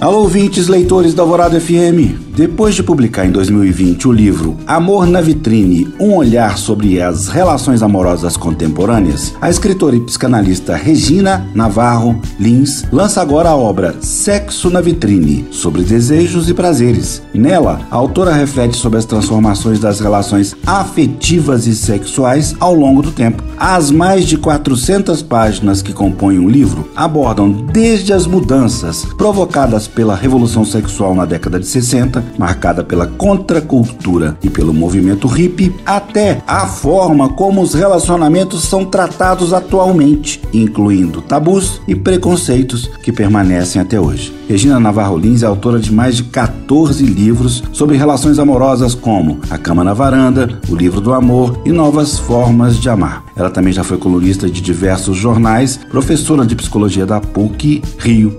Alô, ouvintes, leitores da Alvorada FM. Depois de publicar em 2020 o livro Amor na Vitrine, um olhar sobre as relações amorosas contemporâneas, a escritora e psicanalista Regina Navarro Lins lança agora a obra Sexo na Vitrine, sobre desejos e prazeres. nela, a autora reflete sobre as transformações das relações afetivas e sexuais ao longo do tempo. As mais de 400 páginas que compõem o livro abordam desde as mudanças provocadas pela revolução sexual na década de 60, marcada pela contracultura e pelo movimento hippie, até a forma como os relacionamentos são tratados atualmente, incluindo tabus e preconceitos que permanecem até hoje. Regina Navarro Lins é autora de mais de 14 livros sobre relações amorosas, como A Cama na Varanda, O Livro do Amor e Novas Formas de Amar. Ela também já foi colunista de diversos jornais, professora de psicologia da PUC Rio